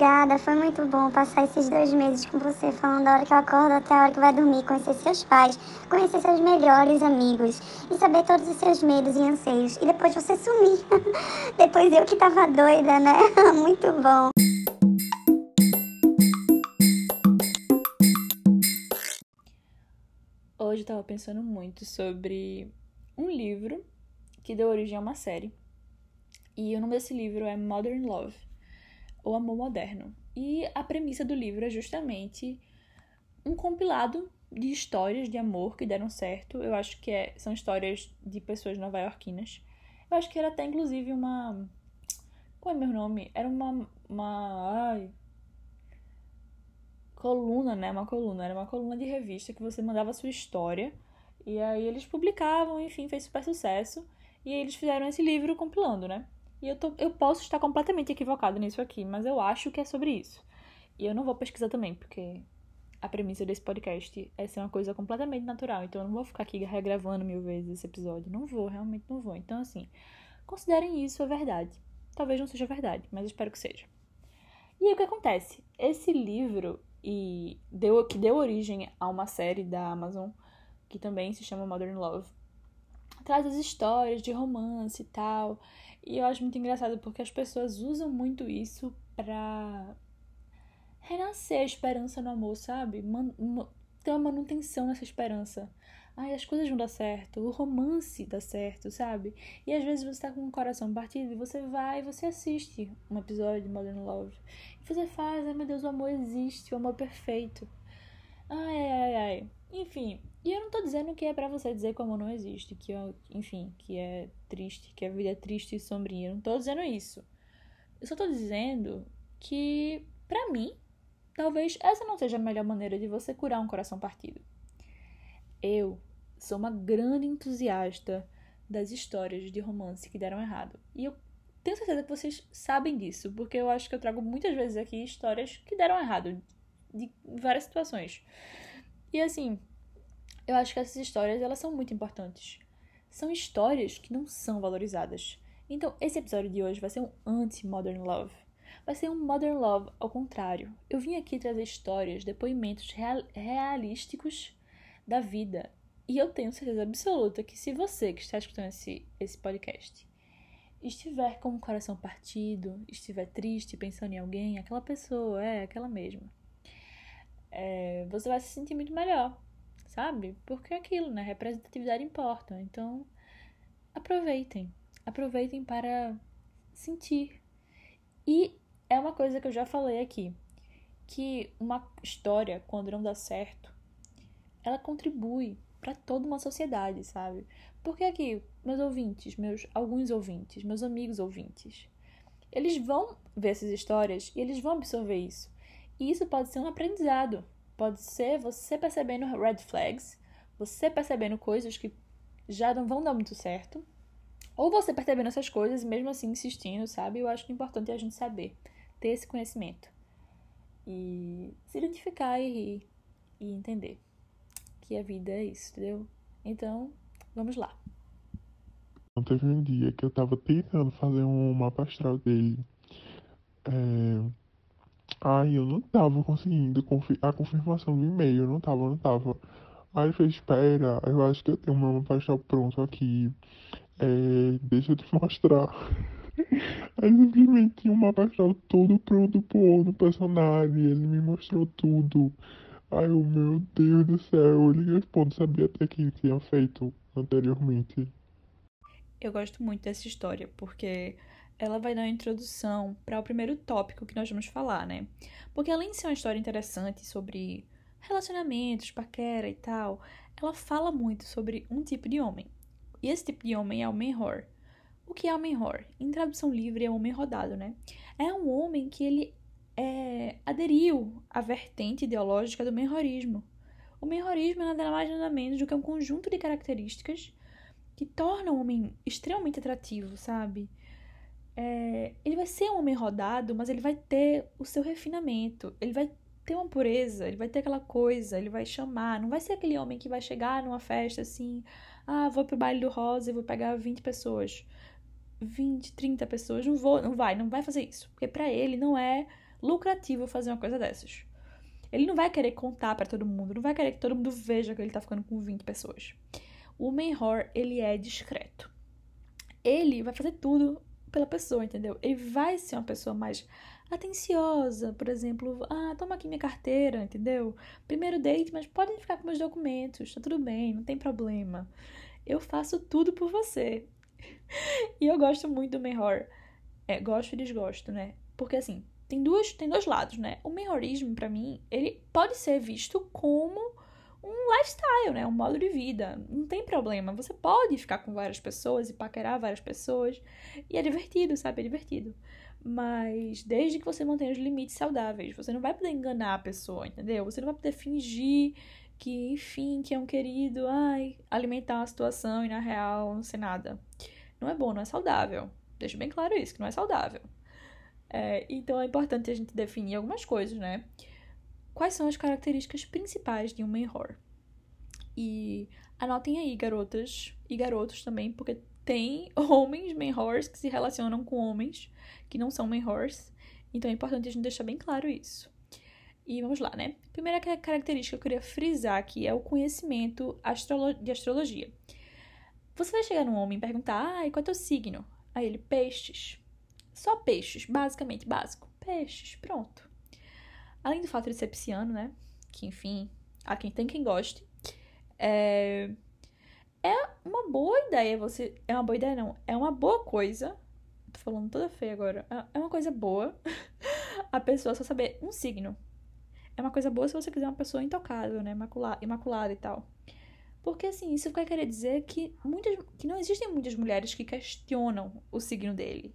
obrigada. Foi muito bom passar esses dois meses com você, falando da hora que eu acordo até a hora que vai dormir, conhecer seus pais, conhecer seus melhores amigos e saber todos os seus medos e anseios. E depois você sumir. depois eu que tava doida, né? muito bom. Hoje eu tava pensando muito sobre um livro que deu origem a uma série. E o nome desse livro é Modern Love o amor moderno. E a premissa do livro é justamente um compilado de histórias de amor que deram certo. Eu acho que é, são histórias de pessoas nova-iorquinas. Eu acho que era até inclusive uma. Qual é meu nome? Era uma. uma ai, coluna, né? Uma coluna. Era uma coluna de revista que você mandava a sua história. E aí eles publicavam, enfim, fez super sucesso. E aí eles fizeram esse livro compilando, né? E eu, tô, eu posso estar completamente equivocado nisso aqui, mas eu acho que é sobre isso. E eu não vou pesquisar também, porque a premissa desse podcast é ser uma coisa completamente natural. Então eu não vou ficar aqui regravando mil vezes esse episódio. Não vou, realmente não vou. Então, assim, considerem isso a verdade. Talvez não seja verdade, mas espero que seja. E aí o que acontece? Esse livro e deu, que deu origem a uma série da Amazon, que também se chama Modern Love, traz as histórias de romance e tal. E eu acho muito engraçado porque as pessoas usam muito isso pra renascer a esperança no amor, sabe? Man ter uma manutenção nessa esperança. Ai, as coisas vão dar certo, o romance dá certo, sabe? E às vezes você tá com o coração partido e você vai e você assiste um episódio de Modern Love. E você faz, ai meu Deus, o amor existe, o amor é perfeito. Ai, ai, ai. Enfim, e eu não tô dizendo que é para você dizer que o amor não existe, que, enfim, que é triste, que a vida é triste e sombria. Eu não tô dizendo isso. Eu só tô dizendo que, para mim, talvez essa não seja a melhor maneira de você curar um coração partido. Eu sou uma grande entusiasta das histórias de romance que deram errado. E eu tenho certeza que vocês sabem disso, porque eu acho que eu trago muitas vezes aqui histórias que deram errado, de várias situações. E assim, eu acho que essas histórias elas são muito importantes. São histórias que não são valorizadas. Então, esse episódio de hoje vai ser um anti-modern love. Vai ser um modern love ao contrário. Eu vim aqui trazer histórias, depoimentos real, realísticos da vida. E eu tenho certeza absoluta que se você que está escutando esse, esse podcast estiver com o coração partido, estiver triste, pensando em alguém, aquela pessoa, é aquela mesma, é, você vai se sentir muito melhor sabe? Porque é aquilo, né? Representatividade importa. Então, aproveitem. Aproveitem para sentir. E é uma coisa que eu já falei aqui, que uma história, quando não dá certo, ela contribui para toda uma sociedade, sabe? Porque aqui, meus ouvintes, meus alguns ouvintes, meus amigos ouvintes, eles vão ver essas histórias e eles vão absorver isso. Isso pode ser um aprendizado Pode ser você percebendo red flags, você percebendo coisas que já não vão dar muito certo, ou você percebendo essas coisas e mesmo assim insistindo, sabe? Eu acho que é importante a gente saber, ter esse conhecimento e se identificar e rir e entender que a vida é isso, entendeu? Então, vamos lá. Teve um dia que eu tava tentando fazer um mapa astral dele. É, Ai, eu não tava conseguindo a confirmação do e-mail, não tava, não tava. Aí ele fez, espera, eu acho que eu tenho meu mapa pronto aqui. É, deixa eu te mostrar. Aí simplesmente tinha um mapa astral todo pronto pro no personagem, ele me mostrou tudo. Ai, o meu Deus do céu, ele responde, sabia até que tinha feito anteriormente. Eu gosto muito dessa história, porque ela vai dar uma introdução para o primeiro tópico que nós vamos falar, né? Porque além de ser uma história interessante sobre relacionamentos, paquera e tal, ela fala muito sobre um tipo de homem. E esse tipo de homem é o menhor. O que é o menhor? Em tradução livre é homem rodado, né? É um homem que ele é, aderiu à vertente ideológica do menhorismo. O menhorismo é nada mais nada menos do que um conjunto de características que tornam o homem extremamente atrativo, sabe? É, ele vai ser um homem rodado, mas ele vai ter o seu refinamento, ele vai ter uma pureza, ele vai ter aquela coisa, ele vai chamar, não vai ser aquele homem que vai chegar numa festa assim, ah, vou pro baile do rosa e vou pegar 20 pessoas. 20, 30 pessoas, não vou, não vai, não vai fazer isso, porque para ele não é lucrativo fazer uma coisa dessas. Ele não vai querer contar para todo mundo, não vai querer que todo mundo veja que ele tá ficando com 20 pessoas. O menor, ele é discreto. Ele vai fazer tudo pela pessoa, entendeu? Ele vai ser uma pessoa mais atenciosa, por exemplo, ah, toma aqui minha carteira, entendeu? Primeiro date, mas podem ficar com meus documentos, tá tudo bem, não tem problema. Eu faço tudo por você. e eu gosto muito do menor. É, gosto e desgosto, né? Porque assim, tem, duas, tem dois lados, né? O menhorismo, para mim, ele pode ser visto como um lifestyle, né? Um modo de vida. Não tem problema. Você pode ficar com várias pessoas e paquerar várias pessoas. E é divertido, sabe? É divertido. Mas desde que você mantenha os limites saudáveis, você não vai poder enganar a pessoa, entendeu? Você não vai poder fingir que, enfim, que é um querido, ai, alimentar uma situação e na real não sei nada. Não é bom, não é saudável. Deixa bem claro isso, que não é saudável. É, então é importante a gente definir algumas coisas, né? Quais são as características principais de um mentor? E anotem aí, garotas e garotos também, porque tem homens menhors que se relacionam com homens que não são menhors. Então é importante a gente deixar bem claro isso. E vamos lá, né? Primeira característica que eu queria frisar aqui é o conhecimento astrolo de astrologia. Você vai chegar num homem e perguntar: ah, qual é teu signo? Aí ele, peixes. Só peixes, basicamente, básico. Peixes, pronto. Além do fato de ser pisciano, né? Que, enfim, há quem tem quem goste. É... é uma boa ideia você... É uma boa ideia, não. É uma boa coisa... Tô falando toda feia agora. É, é uma coisa boa a pessoa só saber um signo. É uma coisa boa se você quiser uma pessoa intocável, né? Imaculada, imaculada e tal. Porque, assim, isso vai querer dizer que, muitas, que não existem muitas mulheres que questionam o signo dele.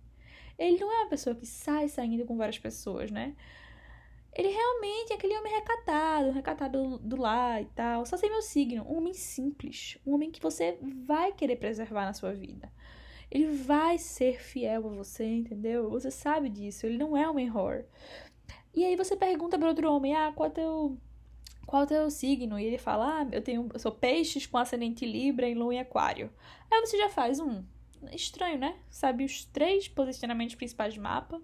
Ele não é uma pessoa que sai saindo com várias pessoas, né? Ele realmente é aquele homem recatado, recatado do, lar e tal. Só sei meu signo. Um homem simples. Um homem que você vai querer preservar na sua vida. Ele vai ser fiel a você, entendeu? Você sabe disso. Ele não é um horror. E aí você pergunta para outro homem: ah, qual é teu qual é teu signo? E ele fala, ah, eu tenho, eu sou peixes com ascendente Libra em Lua e Aquário. Aí você já faz um. Estranho, né? Sabe os três posicionamentos principais de mapa.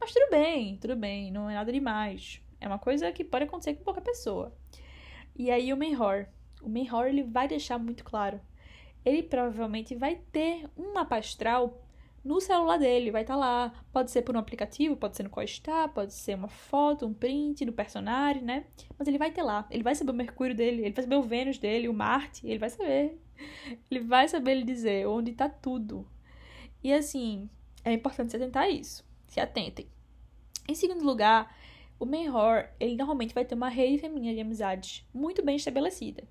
Mas tudo bem, tudo bem, não é nada demais. É uma coisa que pode acontecer com qualquer pessoa. E aí o Menhor. O Menhor, ele vai deixar muito claro. Ele provavelmente vai ter um mapa astral no celular dele, vai estar tá lá. Pode ser por um aplicativo, pode ser no qual está, pode ser uma foto, um print do personagem, né? Mas ele vai ter lá. Ele vai saber o Mercúrio dele, ele vai saber o Vênus dele, o Marte, ele vai saber. Ele vai saber lhe dizer onde está tudo. E assim, é importante se atentar a isso. Se atentem. Em segundo lugar, o mentor, ele normalmente vai ter uma rede feminina de amizades muito bem estabelecida.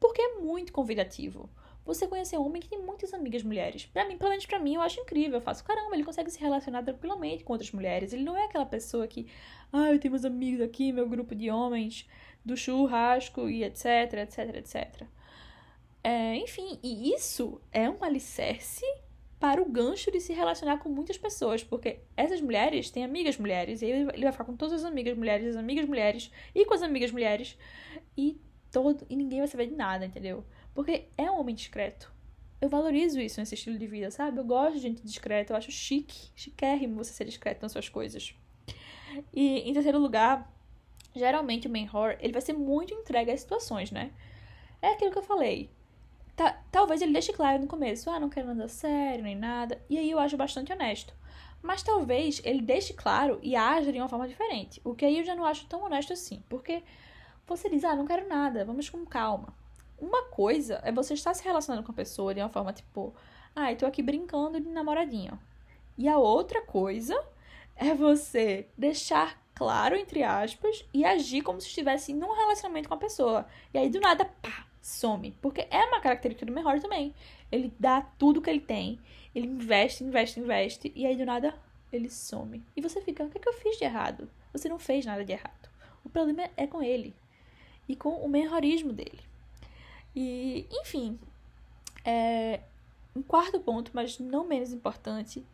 Porque é muito convidativo você conhecer um homem que tem muitas amigas mulheres. Para mim, pelo menos pra mim, eu acho incrível. Eu faço, caramba, ele consegue se relacionar tranquilamente com outras mulheres. Ele não é aquela pessoa que, ah, eu tenho meus amigos aqui, meu grupo de homens do churrasco e etc, etc, etc. É, enfim, e isso é um alicerce para o gancho de se relacionar com muitas pessoas, porque essas mulheres têm amigas mulheres, e ele vai ficar com todas as amigas mulheres, as amigas mulheres e com as amigas mulheres, e todo e ninguém vai saber de nada, entendeu? Porque é um homem discreto. Eu valorizo isso nesse estilo de vida, sabe? Eu gosto de gente discreta, eu acho chique, chiquérrimo você ser discreto nas suas coisas. E em terceiro lugar, geralmente o mentor, ele vai ser muito entregue às situações, né? É aquilo que eu falei. Tá, talvez ele deixe claro no começo, ah, não quero nada sério, nem nada. E aí eu acho bastante honesto. Mas talvez ele deixe claro e haja de uma forma diferente. O que aí eu já não acho tão honesto assim. Porque você diz, ah, não quero nada, vamos com calma. Uma coisa é você estar se relacionando com a pessoa de uma forma tipo, ai, ah, tô aqui brincando de namoradinho. E a outra coisa é você deixar claro, entre aspas, e agir como se estivesse num relacionamento com a pessoa. E aí, do nada, pá, some. Porque é uma característica do melhor também. Ele dá tudo que ele tem, ele investe, investe, investe, e aí, do nada, ele some. E você fica, o que, é que eu fiz de errado? Você não fez nada de errado. O problema é com ele. E com o melhorismo dele. E, enfim, é, um quarto ponto, mas não menos importante,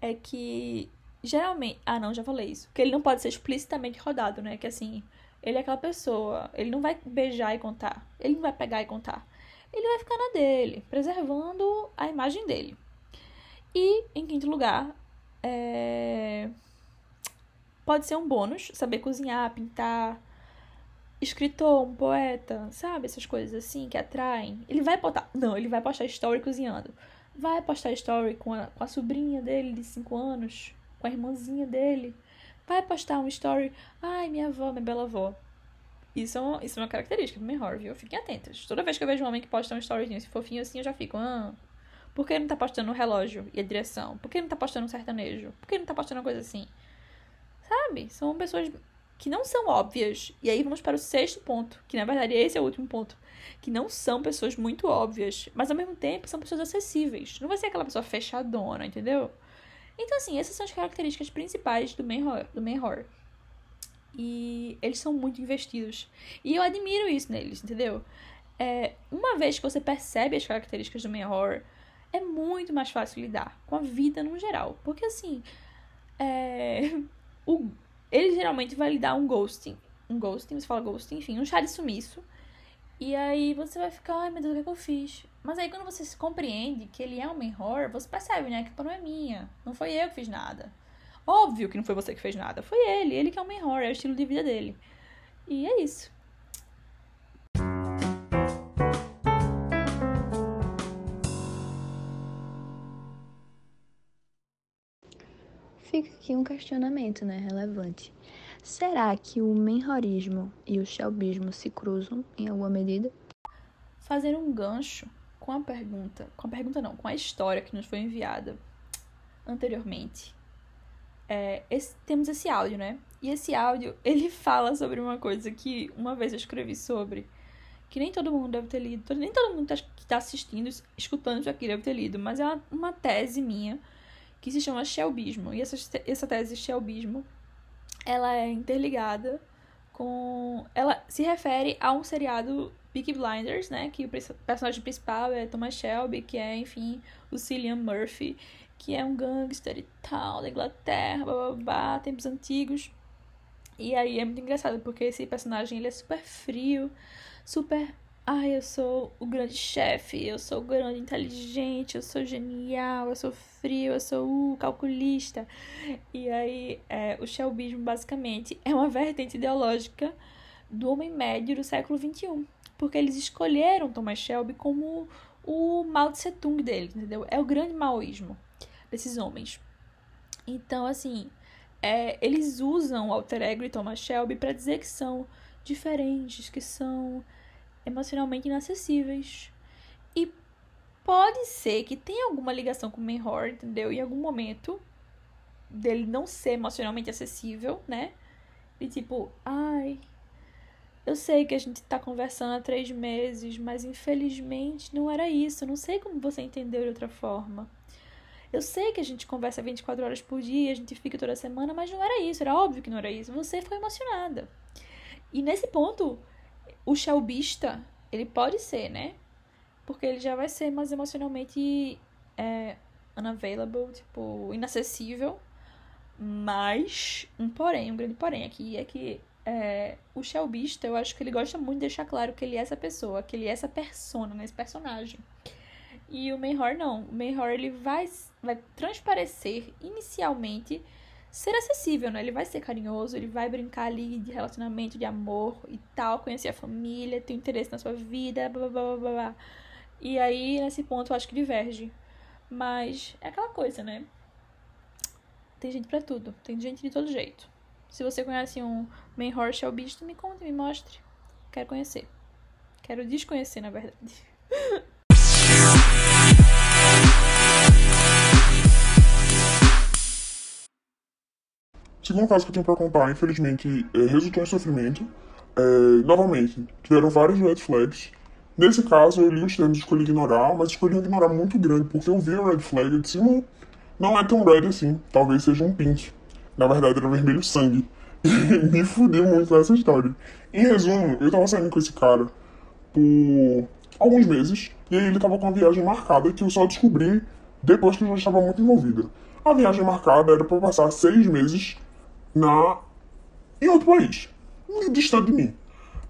é que geralmente. Ah, não, já falei isso. Que ele não pode ser explicitamente rodado, né? Que assim, ele é aquela pessoa, ele não vai beijar e contar, ele não vai pegar e contar. Ele vai ficar na dele, preservando a imagem dele. E, em quinto lugar, é... pode ser um bônus, saber cozinhar, pintar, escritor, um poeta, sabe? Essas coisas assim que atraem. Ele vai postar. Não, ele vai postar story cozinhando. Vai postar story com a, com a sobrinha dele de 5 anos, com a irmãzinha dele. Vai postar um story. Ai, minha avó, minha bela avó. Isso é, uma, isso é uma característica do melhor, viu? Fiquem atentos. Toda vez que eu vejo um homem que posta um storyzinho esse fofinho assim, eu já fico. Ah, por que ele não tá postando o relógio e a direção? Por que ele não tá postando um sertanejo? Por que ele não tá postando uma coisa assim? Sabe? São pessoas que não são óbvias. E aí vamos para o sexto ponto, que na verdade esse é o último ponto. Que não são pessoas muito óbvias, mas ao mesmo tempo são pessoas acessíveis. Não vai ser aquela pessoa fechadona, entendeu? Então, assim, essas são as características principais do main horror. Do main horror. E eles são muito investidos. E eu admiro isso neles, entendeu? É, uma vez que você percebe as características do main horror, é muito mais fácil lidar com a vida no geral. Porque, assim, é, o, ele geralmente vai lhe dar um ghosting. Um ghosting, você fala ghosting, enfim, um chá de sumiço. E aí você vai ficar, ai meu Deus, o que, é que eu fiz? Mas aí quando você se compreende que ele é um horror, você percebe, né? Que a culpa não é minha. Não foi eu que fiz nada. Óbvio que não foi você que fez nada. Foi ele. Ele que é um horror, é o estilo de vida dele. E é isso. Fica aqui um questionamento, né, relevante. Será que o menhorismo e o shelbismo se cruzam em alguma medida? Fazer um gancho com a pergunta, com a pergunta não, com a história que nos foi enviada anteriormente. É, esse, temos esse áudio, né? E esse áudio, ele fala sobre uma coisa que uma vez eu escrevi sobre, que nem todo mundo deve ter lido, nem todo mundo que está assistindo, escutando isso aqui deve ter lido, mas é uma, uma tese minha que se chama Shelbismo. E essa, essa tese Shelbismo, ela é interligada com... Ela se refere a um seriado Peaky Blinders, né? Que o personagem principal é Thomas Shelby, que é, enfim, o Cillian Murphy, que é um gangster e tal, da Inglaterra, babá, tempos antigos. E aí é muito engraçado, porque esse personagem, ele é super frio, super Ai, eu sou o grande chefe, eu sou o grande inteligente, eu sou genial, eu sou frio, eu sou uh, calculista. E aí, é, o Shelbismo, basicamente, é uma vertente ideológica do homem médio do século XXI. Porque eles escolheram Thomas Shelby como o Mao Tse Tung dele, entendeu? É o grande maoísmo desses homens. Então, assim, é, eles usam o alter ego de Thomas Shelby para dizer que são diferentes, que são emocionalmente inacessíveis. E pode ser que tenha alguma ligação com o Menhor, entendeu? Em algum momento dele não ser emocionalmente acessível, né? E tipo, ai, eu sei que a gente tá conversando há três meses, mas infelizmente não era isso. Eu não sei como você entendeu de outra forma. Eu sei que a gente conversa 24 horas por dia, a gente fica toda semana, mas não era isso, era óbvio que não era isso. Você foi emocionada. E nesse ponto, o shelbista, ele pode ser, né? Porque ele já vai ser mais emocionalmente é, unavailable, tipo, inacessível. Mas, um porém, um grande porém aqui é que é, o shelbista, eu acho que ele gosta muito de deixar claro que ele é essa pessoa, que ele é essa persona, né? Esse personagem. E o Mayhor não. O Mayhor, ele vai, vai transparecer inicialmente ser acessível, né? Ele vai ser carinhoso, ele vai brincar ali de relacionamento, de amor e tal, conhecer a família, ter interesse na sua vida, blá blá blá blá blá. E aí, nesse ponto, eu acho que diverge. Mas é aquela coisa, né? Tem gente para tudo, tem gente de todo jeito. Se você conhece um main horse ou bicho, me conte, me mostre. Quero conhecer. Quero desconhecer, na verdade. segundo caso que eu tenho para contar, infelizmente, é, resultou em sofrimento. É, novamente, tiveram vários red flags. Nesse caso, eu li os termos e escolhi ignorar, mas escolhi ignorar muito grande, porque eu vi a red flag e disse, não, não é tão red assim, talvez seja um pink. Na verdade, era vermelho sangue. Me fudeu muito nessa história. Em resumo, eu tava saindo com esse cara por alguns meses, e ele tava com uma viagem marcada que eu só descobri depois que eu já estava muito envolvida. A viagem marcada era para passar seis meses na em outro país, distante de mim.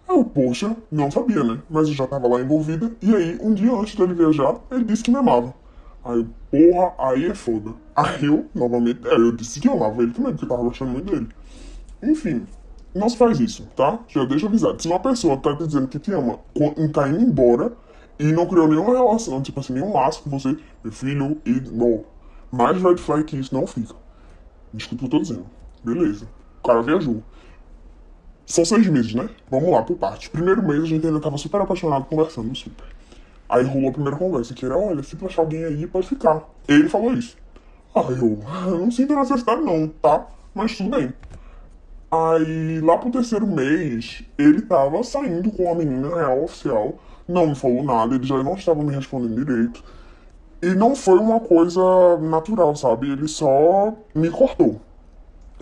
Eu, poxa, não sabia, né? Mas eu já tava lá envolvida. E aí, um dia antes dele viajar, ele disse que me amava. Aí porra, aí é foda. Aí eu, novamente, é, eu disse que amava ele também, porque eu tava gostando muito dele. Enfim, não se faz isso, tá? Já deixa avisado. Se uma pessoa tá te dizendo que te ama, tá indo embora e não criou nenhuma relação, tipo assim, nenhum laço com você, meu filho, e não. Mais red flag que isso não fica. Desculpa o que eu tô dizendo. Beleza. O cara viajou. São seis meses, né? Vamos lá por partes. Primeiro mês a gente ainda tava super apaixonado, conversando super. Aí rolou a primeira conversa, que era, olha, se tu achar alguém aí, pode ficar. Ele falou isso. Aí eu, eu não sinto necessidade não, tá? Mas tudo bem. Aí, lá pro terceiro mês, ele tava saindo com a menina real oficial, não me falou nada, ele já não estava me respondendo direito. E não foi uma coisa natural, sabe? Ele só me cortou.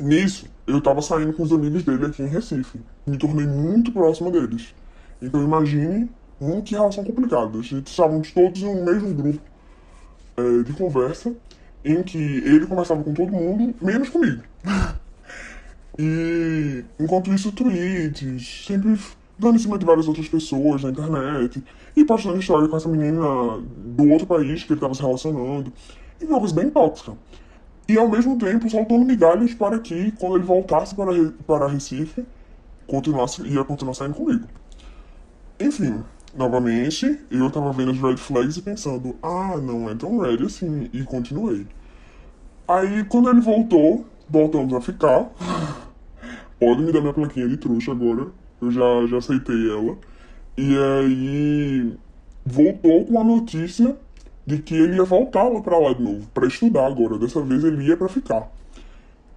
Nisso, eu tava saindo com os amigos dele aqui em Recife. Me tornei muito próximo deles. Então imagine hum, que relação complicada. A gente estávamos todos no mesmo grupo é, de conversa, em que ele conversava com todo mundo, menos comigo. E enquanto isso, tweets, sempre dando em cima de várias outras pessoas na internet, e postando história com essa menina do outro país que ele estava se relacionando. E uma coisa bem tóxica. E ao mesmo tempo soltando migalhas para que, quando ele voltasse para, para Recife, continuasse, ia continuar saindo comigo. Enfim, novamente, eu tava vendo as red flags e pensando, ah, não é tão red assim, e continuei. Aí, quando ele voltou, voltamos a ficar. Pode me dar minha plaquinha de trouxa agora. Eu já, já aceitei ela. E aí voltou com a notícia de que ele ia voltar lá pra lá de novo, pra estudar agora. Dessa vez ele ia pra ficar.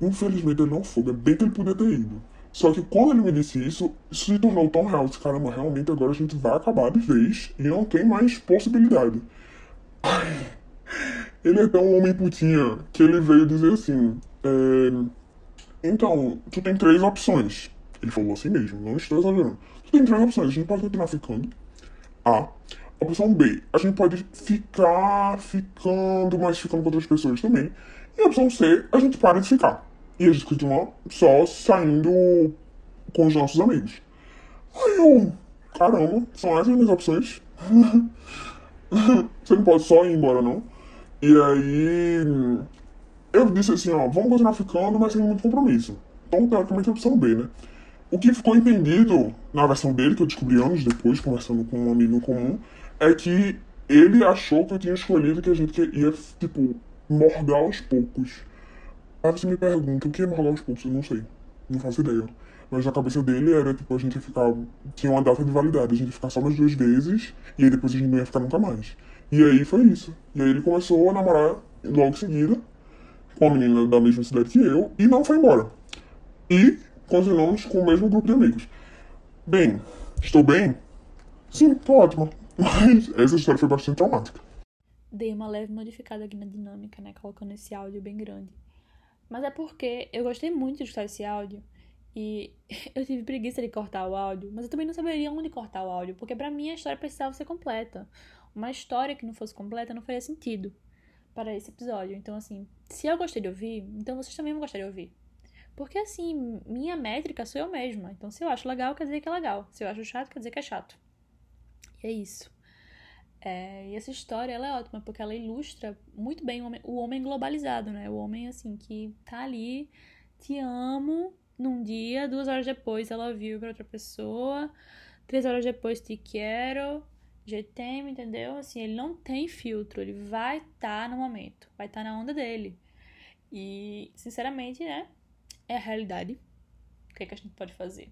Infelizmente ele não foi, é bem que ele podia ter ido. Só que quando ele me disse isso, isso se tornou tão real. Disse, caramba, realmente agora a gente vai acabar de vez e não tem mais possibilidade. Ai, ele é tão homem putinha que ele veio dizer assim: é, Então, tu tem três opções. Ele falou assim mesmo, não estou exagerando. Tu tem três opções, a gente pode continuar ficando. A. Opção B, a gente pode ficar ficando, mas ficando com outras pessoas também. E a opção C, a gente para de ficar. E a gente continua só saindo com os nossos amigos. Aí eu, caramba, são essas as minhas opções. Você não pode só ir embora, não. E aí, eu disse assim, ó, vamos continuar ficando, mas sem muito compromisso. Então, teoricamente, é a opção B, né? O que ficou entendido na versão dele, que eu descobri anos depois, conversando com um amigo comum, é que ele achou que eu tinha escolhido que a gente ia, tipo, morgar aos poucos. Aí você me pergunta, o que é morgar aos poucos? Eu não sei. Não faço ideia. Mas na cabeça dele era, tipo, a gente ia ficar... Tinha uma data de validade. A gente ia ficar só umas duas vezes, e aí depois a gente não ia ficar nunca mais. E aí foi isso. E aí ele começou a namorar logo em seguida, com uma menina da mesma cidade que eu, e não foi embora. E continuamos com o mesmo grupo de amigos. Bem, estou bem? Sim, tô ótima. Mas essa história foi bastante traumática. Dei uma leve modificada aqui na dinâmica, né? Colocando esse áudio bem grande. Mas é porque eu gostei muito de escutar esse áudio e eu tive preguiça de cortar o áudio, mas eu também não saberia onde cortar o áudio, porque pra mim a história precisava ser completa. Uma história que não fosse completa não faria sentido para esse episódio. Então, assim, se eu gostei de ouvir, então vocês também vão gostar de ouvir. Porque, assim, minha métrica sou eu mesma. Então, se eu acho legal, quer dizer que é legal. Se eu acho chato, quer dizer que é chato. É isso. É, e essa história ela é ótima porque ela ilustra muito bem o homem, o homem globalizado, né? O homem assim que tá ali, te amo num dia, duas horas depois ela viu para outra pessoa, três horas depois te quero, t'aime, entendeu? Assim, ele não tem filtro, ele vai estar tá no momento, vai estar tá na onda dele. E, sinceramente, né? É a realidade. O que, é que a gente pode fazer?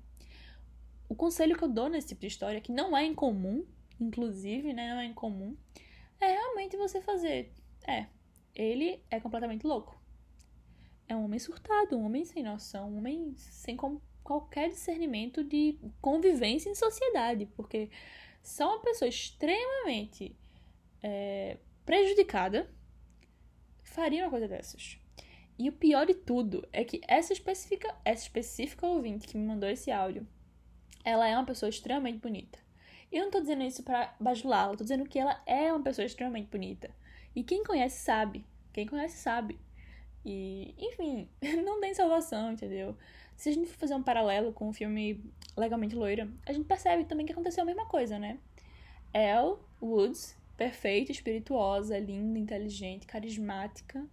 O conselho que eu dou nesse tipo de história, que não é incomum, inclusive, né, não é incomum, é realmente você fazer. É, ele é completamente louco. É um homem surtado, um homem sem noção, um homem sem qualquer discernimento de convivência em sociedade, porque só uma pessoa extremamente é, prejudicada faria uma coisa dessas. E o pior de tudo é que essa específica, essa específica ouvinte que me mandou esse áudio, ela é uma pessoa extremamente bonita. Eu não tô dizendo isso pra bajulá-la, tô dizendo que ela é uma pessoa extremamente bonita. E quem conhece sabe. Quem conhece sabe. E, enfim, não tem salvação, entendeu? Se a gente for fazer um paralelo com o filme Legalmente Loira, a gente percebe também que aconteceu a mesma coisa, né? Elle Woods perfeita, espirituosa, linda, inteligente, carismática,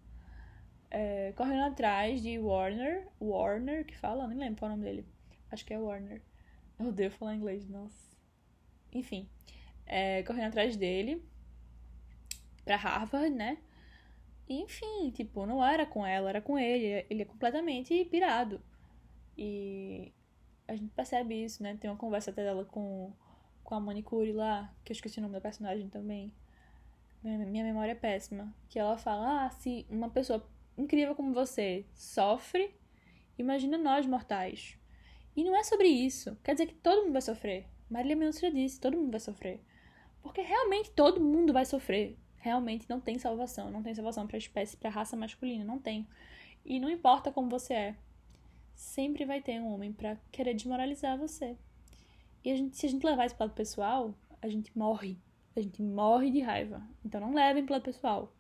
é, correndo atrás de Warner, Warner que fala, nem lembro qual é o nome dele, acho que é Warner. Eu odeio falar inglês, nossa. Enfim, é, correndo atrás dele pra Harvard, né? E, enfim, tipo, não era com ela, era com ele. Ele é completamente pirado. E a gente percebe isso, né? Tem uma conversa até dela com, com a manicure lá, que eu esqueci o nome da personagem também. Minha memória é péssima. Que ela fala: ah, se uma pessoa incrível como você sofre, imagina nós mortais. E não é sobre isso. Quer dizer que todo mundo vai sofrer. Marília Mendonça disse: todo mundo vai sofrer. Porque realmente todo mundo vai sofrer. Realmente não tem salvação. Não tem salvação para a espécie, para a raça masculina. Não tem. E não importa como você é. Sempre vai ter um homem para querer desmoralizar você. E a gente, se a gente levar isso para o pessoal, a gente morre. A gente morre de raiva. Então não levem para o pessoal.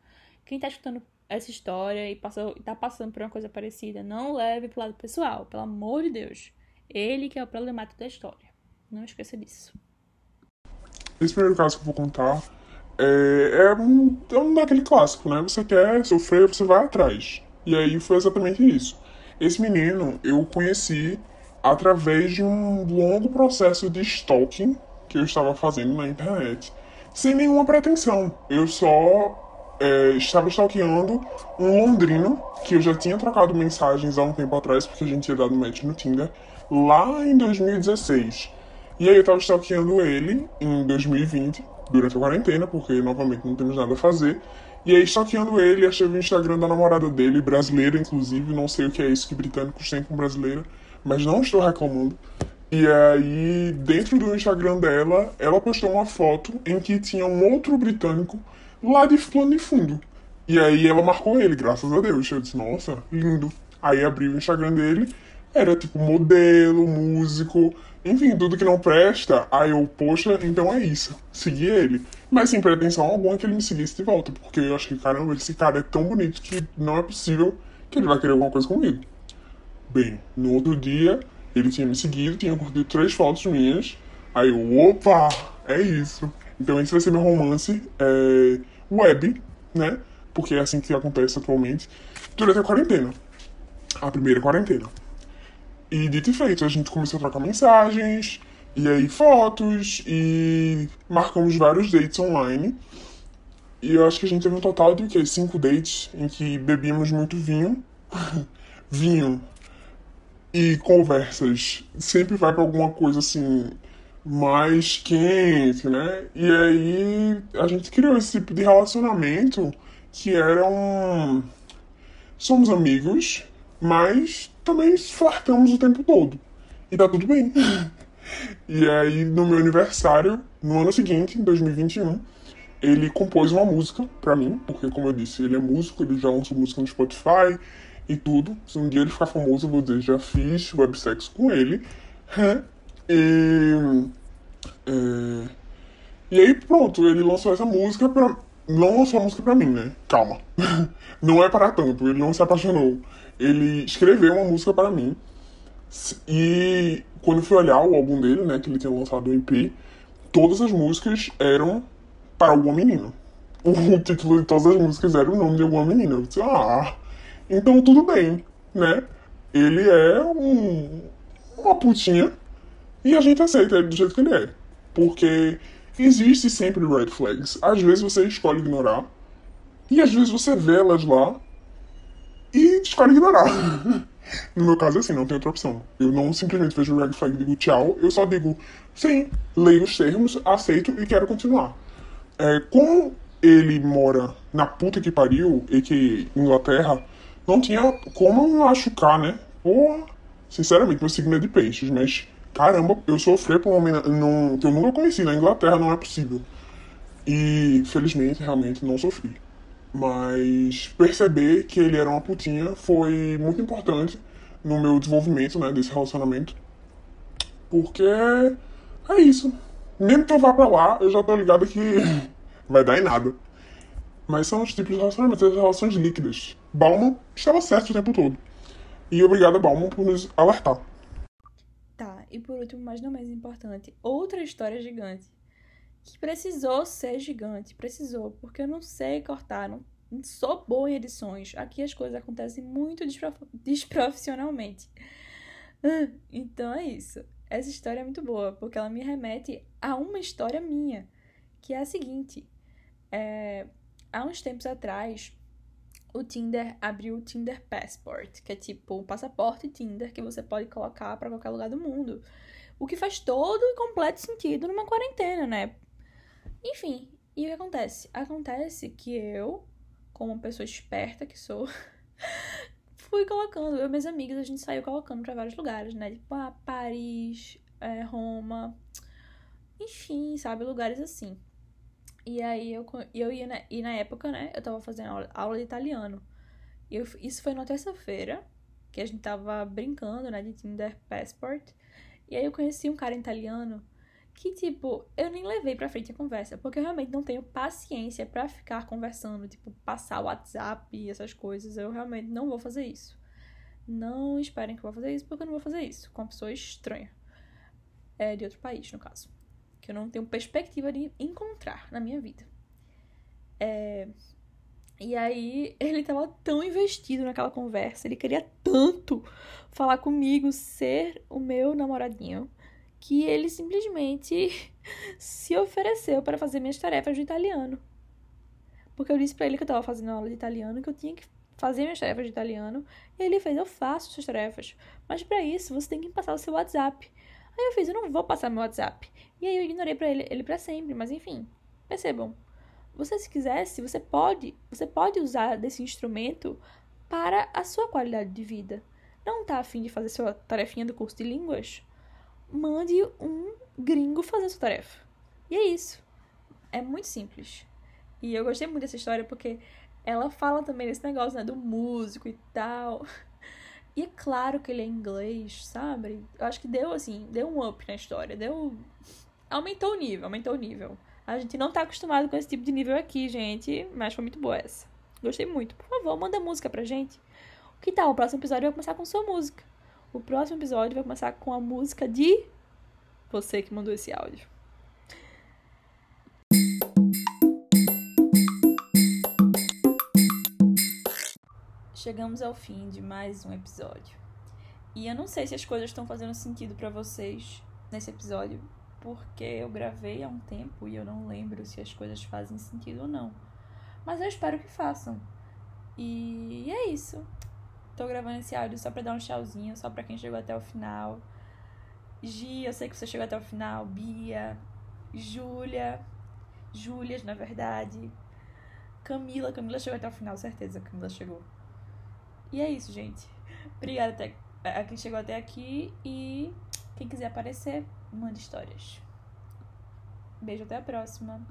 Quem tá escutando essa história e passou, tá passando por uma coisa parecida, não leve pro lado pessoal, pelo amor de Deus. Ele que é o problemático da história. Não esqueça disso. Esse primeiro caso que eu vou contar é, é, um, é um daquele clássico, né? Você quer sofrer, você vai atrás. E aí foi exatamente isso. Esse menino eu conheci através de um longo processo de stalking que eu estava fazendo na internet, sem nenhuma pretensão. Eu só é, estava stalkeando um londrino que eu já tinha trocado mensagens há um tempo atrás, porque a gente tinha dado match no Tinder, lá em 2016. E aí eu estava stalkeando ele em 2020, durante a quarentena, porque novamente não temos nada a fazer. E aí, stalkeando ele, achei o Instagram da namorada dele, brasileira, inclusive, não sei o que é isso que britânicos têm com brasileira, mas não estou reclamando. E aí, dentro do Instagram dela, ela postou uma foto em que tinha um outro britânico lá de plano de fundo. E aí ela marcou ele, graças a Deus. Eu disse, nossa, lindo. Aí abri o Instagram dele, era tipo modelo, músico, enfim, tudo que não presta. Aí eu, poxa, então é isso. Segui ele. Mas sem pretensão alguma que ele me seguisse de volta. Porque eu que, caramba, esse cara é tão bonito que não é possível que ele vai querer alguma coisa comigo. Bem, no outro dia, ele tinha me seguido, tinha curtido três fotos minhas. Aí eu, opa, é isso. Então esse vai ser meu romance é, web, né? Porque é assim que acontece atualmente durante a quarentena. A primeira quarentena. E dito e feito, a gente começou a trocar mensagens, e aí fotos, e marcamos vários dates online. E eu acho que a gente teve um total de que, cinco dates em que bebíamos muito vinho. vinho e conversas. Sempre vai para alguma coisa assim mais quente, né? E aí a gente criou esse tipo de relacionamento que era um. Somos amigos, mas também flertamos o tempo todo. E tá tudo bem. e aí, no meu aniversário, no ano seguinte, em 2021, ele compôs uma música pra mim, porque, como eu disse, ele é músico, ele já lançou música no Spotify e tudo. Se um dia ele ficar famoso, eu vou dizer, já fiz websex com ele. e. É, e aí, pronto, ele lançou essa música pra. Não lançou a música pra mim, né? Calma. não é para tanto, ele não se apaixonou ele escreveu uma música para mim. E quando eu fui olhar o álbum dele, né, que ele tinha lançado o EP, todas as músicas eram para alguma menina. O título de todas as músicas era o nome de alguma menina. Eu disse, ah, então tudo bem, né? Ele é um, uma putinha e a gente aceita ele do jeito que ele é. Porque existe sempre red flags. Às vezes você escolhe ignorar e às vezes você vê elas lá e escolhe ignorar. no meu caso, assim, não tem outra opção. Eu não simplesmente vejo o red flag e digo tchau, eu só digo sim, leio os termos, aceito e quero continuar. É, como ele mora na puta que pariu, e que Inglaterra, não tinha como machucar, né? Porra, sinceramente, meu signo é de peixes, mas caramba, eu sofri por uma menina que eu nunca conheci na Inglaterra, não é possível. E felizmente, realmente, não sofri. Mas perceber que ele era uma putinha foi muito importante no meu desenvolvimento né, desse relacionamento. Porque é isso. Mesmo que eu vá pra lá, eu já tô ligado que vai dar em nada. Mas são os tipos de relacionamentos, as relações líquidas. Bauman estava certo o tempo todo. E obrigado, Bauman, por nos alertar. Tá, e por último, mas não menos importante, outra história gigante que precisou ser gigante, precisou, porque eu não sei cortar, não, sou boa em edições. Aqui as coisas acontecem muito desprof desprofissionalmente. Então é isso. Essa história é muito boa, porque ela me remete a uma história minha, que é a seguinte. É, há uns tempos atrás, o Tinder abriu o Tinder Passport, que é tipo o passaporte Tinder que você pode colocar para qualquer lugar do mundo. O que faz todo e completo sentido numa quarentena, né? Enfim, e o que acontece? Acontece que eu, como uma pessoa esperta que sou, fui colocando, eu e meus amigos, a gente saiu colocando para vários lugares, né? Tipo, ah, Paris, é, Roma, enfim, sabe? Lugares assim. E aí eu, eu ia, na, e na época, né, eu tava fazendo aula, aula de italiano. E eu, isso foi na terça-feira, que a gente tava brincando, né, de Tinder Passport. E aí eu conheci um cara italiano que, tipo, eu nem levei pra frente a conversa, porque eu realmente não tenho paciência para ficar conversando, tipo, passar o WhatsApp e essas coisas. Eu realmente não vou fazer isso. Não esperem que eu vou fazer isso, porque eu não vou fazer isso com uma pessoa estranha. É de outro país, no caso que eu não tenho perspectiva de encontrar na minha vida. É... E aí ele tava tão investido naquela conversa, ele queria tanto falar comigo, ser o meu namoradinho, que ele simplesmente se ofereceu para fazer minhas tarefas de italiano. Porque eu disse para ele que eu tava fazendo aula de italiano, que eu tinha que fazer minhas tarefas de italiano, e ele fez: "Eu faço suas tarefas, mas para isso você tem que passar o seu WhatsApp". Aí eu fiz: "Eu não vou passar meu WhatsApp". E aí eu ignorei para ele, ele para sempre, mas enfim. Percebam. Você se quisesse, você pode, você pode usar desse instrumento para a sua qualidade de vida. Não tá afim de fazer sua tarefinha do curso de línguas? Mande um gringo fazer sua tarefa. E é isso. É muito simples. E eu gostei muito dessa história porque ela fala também desse negócio, né, do músico e tal. E é claro que ele é inglês, sabe? Eu acho que deu assim, deu um up na história, deu aumentou o nível, aumentou o nível. A gente não tá acostumado com esse tipo de nível aqui, gente, mas foi muito boa essa. Gostei muito. Por favor, manda música pra gente. O que tal? O próximo episódio vai começar com sua música. O próximo episódio vai começar com a música de você que mandou esse áudio. Chegamos ao fim de mais um episódio. E eu não sei se as coisas estão fazendo sentido para vocês nesse episódio, porque eu gravei há um tempo e eu não lembro se as coisas fazem sentido ou não. Mas eu espero que façam. E é isso. Tô gravando esse áudio só pra dar um tchauzinho, só pra quem chegou até o final. Gi, eu sei que você chegou até o final. Bia, Júlia, Júlias, na verdade. Camila, Camila chegou até o final, certeza. Camila chegou. E é isso, gente. Obrigada a quem chegou até aqui e quem quiser aparecer, manda histórias. Beijo, até a próxima.